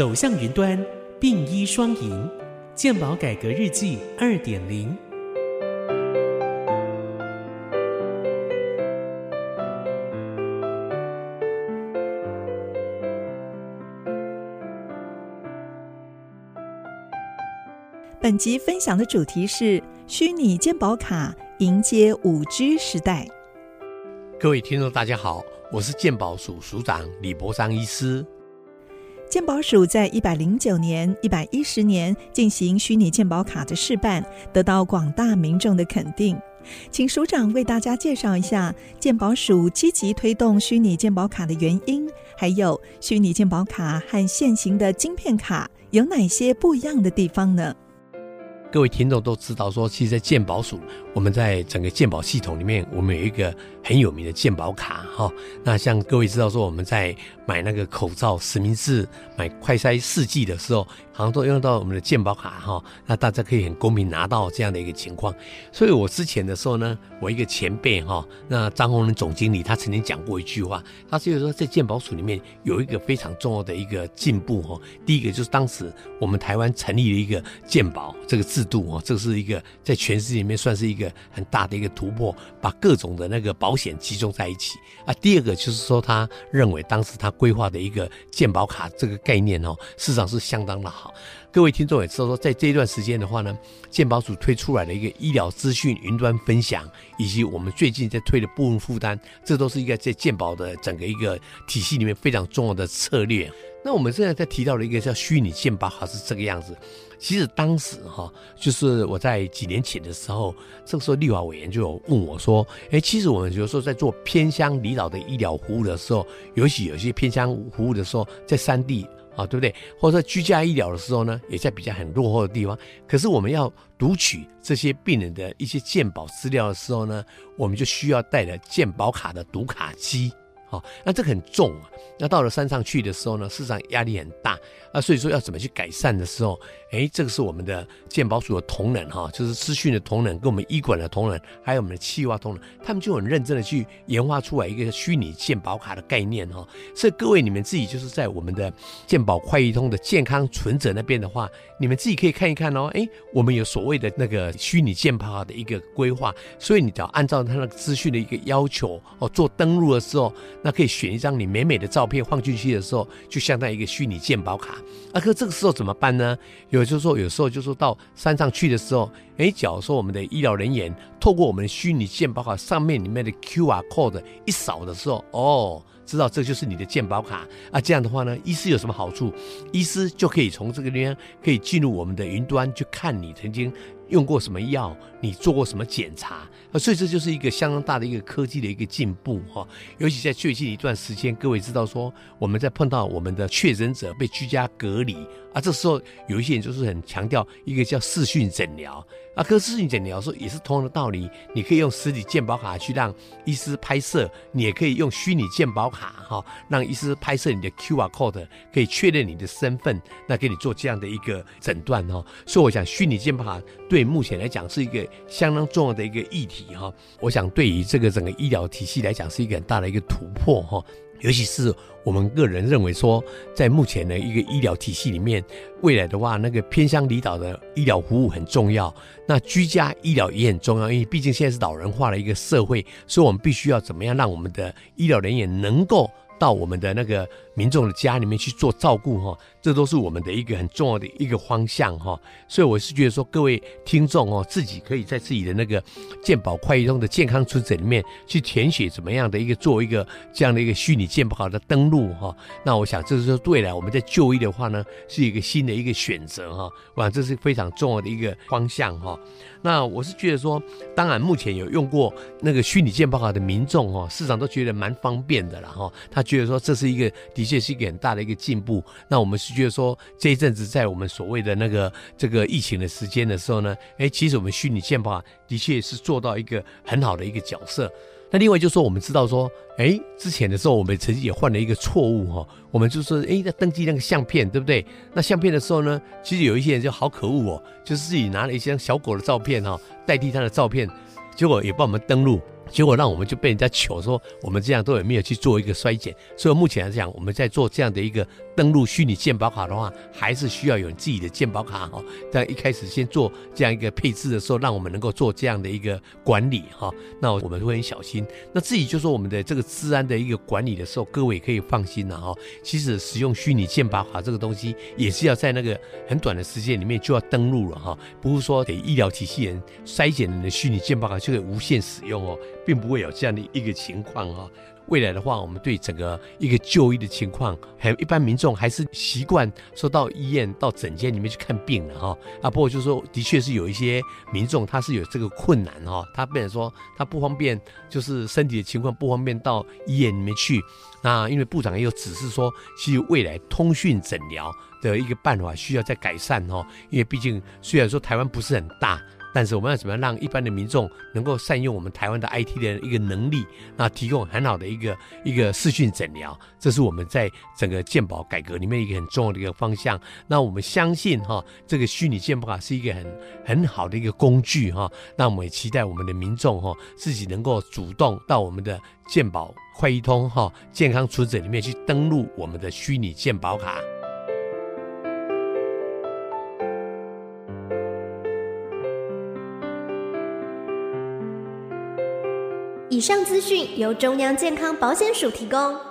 走向云端，并医双赢，健保改革日记二点零。本集分享的主题是虚拟健保卡迎接五 G 时代。各位听众，大家好，我是健保署署长李博章医师。鉴宝署在一百零九年、一百一十年进行虚拟鉴宝卡的试办，得到广大民众的肯定。请署长为大家介绍一下鉴宝署积极推动虚拟鉴宝卡的原因，还有虚拟鉴宝卡和现行的晶片卡有哪些不一样的地方呢？各位听众都知道，说其实，在鉴宝署，我们在整个鉴宝系统里面，我们有一个很有名的鉴宝卡哈。那像各位知道，说我们在买那个口罩、实名制、买快筛试剂的时候，好像都用到我们的健保卡哈。那大家可以很公平拿到这样的一个情况。所以我之前的时候呢，我一个前辈哈，那张宏仁总经理，他曾经讲过一句话，他就是说，在健保署里面有一个非常重要的一个进步哈。第一个就是当时我们台湾成立了一个健保这个制度哦，这是一个在全世界里面算是一个很大的一个突破，把各种的那个保险集中在一起啊。第二个就是说，他认为当时他规划的一个健保卡这个概念哦，市场是相当的好。各位听众也知道说，在这一段时间的话呢，健保署推出来的一个医疗资讯云端分享，以及我们最近在推的部分负担，这都是一个在健保的整个一个体系里面非常重要的策略。那我们现在在提到的一个叫虚拟健保卡是这个样子。其实当时哈，就是我在几年前的时候，这个时候立法委员就有问我说：“哎，其实我们有时候在做偏乡离岛的医疗服务的时候，尤其有些偏乡服务的时候，在山地啊，对不对？或者说居家医疗的时候呢，也在比较很落后的地方。可是我们要读取这些病人的一些健保资料的时候呢，我们就需要带着健保卡的读卡机。”好，那这个很重啊。那到了山上去的时候呢，市场压力很大啊。所以说要怎么去改善的时候，哎，这个是我们的健保署的同仁哈，就是资讯的同仁，跟我们医管的同仁，还有我们的气化同仁，他们就很认真的去研发出来一个虚拟健保卡的概念哈。所以各位你们自己就是在我们的健保快易通的健康存折那边的话，你们自己可以看一看哦。哎，我们有所谓的那个虚拟健保卡的一个规划，所以你只要按照他那个资讯的一个要求哦，做登录的时候。那可以选一张你美美的照片放进去的时候，就相当于一个虚拟鉴宝卡。啊，可这个时候怎么办呢？有就是说，有时候就说到山上去的时候，哎，假如说我们的医疗人员透过我们的虚拟健保卡上面里面的 QR code 一扫的时候，哦，知道这就是你的健保卡啊。这样的话呢，医师有什么好处？医师就可以从这个地方可以进入我们的云端去看你曾经用过什么药，你做过什么检查。啊，所以这就是一个相当大的一个科技的一个进步哈，尤其在最近一段时间，各位知道说我们在碰到我们的确诊者被居家隔离啊，这时候有一些人就是很强调一个叫视讯诊疗啊，跟视讯诊疗说也是同样的道理，你你可以用实体健保卡去让医师拍摄，你也可以用虚拟健保卡哈，让医师拍摄你的 QR code，可以确认你的身份，那给你做这样的一个诊断哈。所以我想虚拟健保卡对目前来讲是一个相当重要的一个议题。哈，我想对于这个整个医疗体系来讲是一个很大的一个突破哈，尤其是我们个人认为说，在目前的一个医疗体系里面，未来的话，那个偏乡离岛的医疗服务很重要，那居家医疗也很重要，因为毕竟现在是老人化的一个社会，所以我们必须要怎么样让我们的医疗人员能够到我们的那个民众的家里面去做照顾哈。这都是我们的一个很重要的一个方向哈，所以我是觉得说，各位听众哦，自己可以在自己的那个健保快易通的健康存折里面去填写怎么样的一个做一个这样的一个虚拟健保卡的登录哈。那我想，这是说未来我们在就医的话呢，是一个新的一个选择哈。我想这是非常重要的一个方向哈。那我是觉得说，当然目前有用过那个虚拟健保卡的民众哦，市场都觉得蛮方便的了哈。他觉得说这是一个的确是一个很大的一个进步。那我们是。觉得说这一阵子在我们所谓的那个这个疫情的时间的时候呢，哎，其实我们虚拟健保的确是做到一个很好的一个角色。那另外就是说，我们知道说，哎，之前的时候我们曾经也犯了一个错误哈，我们就说，哎，在登记那个相片，对不对？那相片的时候呢，其实有一些人就好可恶哦，就是自己拿了一张小狗的照片哈，代替他的照片，结果也帮我们登录。结果让我们就被人家糗说我们这样都有没有去做一个衰减，所以目前来讲，我们在做这样的一个登录虚拟健保卡的话，还是需要有自己的健保卡哈。在一开始先做这样一个配置的时候，让我们能够做这样的一个管理哈。那我们会很小心。那自己就说我们的这个治安的一个管理的时候，各位可以放心了哈。其实使用虚拟健保卡这个东西，也是要在那个很短的时间里面就要登录了哈，不是说给医疗体系人筛检你的虚拟健保卡就可以无限使用哦。并不会有这样的一个情况哈。未来的话，我们对整个一个就医的情况，还有一般民众还是习惯说到医院到诊间里面去看病的哈。啊，不过就是说，的确是有一些民众他是有这个困难哈，他变成说他不方便，就是身体的情况不方便到医院里面去。那因为部长也有指示说，其实未来通讯诊疗的一个办法需要再改善哈。因为毕竟虽然说台湾不是很大。但是我们要怎么样让一般的民众能够善用我们台湾的 IT 的一个能力，那提供很好的一个一个视讯诊疗，这是我们在整个健保改革里面一个很重要的一个方向。那我们相信哈，这个虚拟健保卡是一个很很好的一个工具哈。那我们也期待我们的民众哈自己能够主动到我们的健保快易通哈健康存诊里面去登录我们的虚拟健保卡。以上资讯由中央健康保险署提供。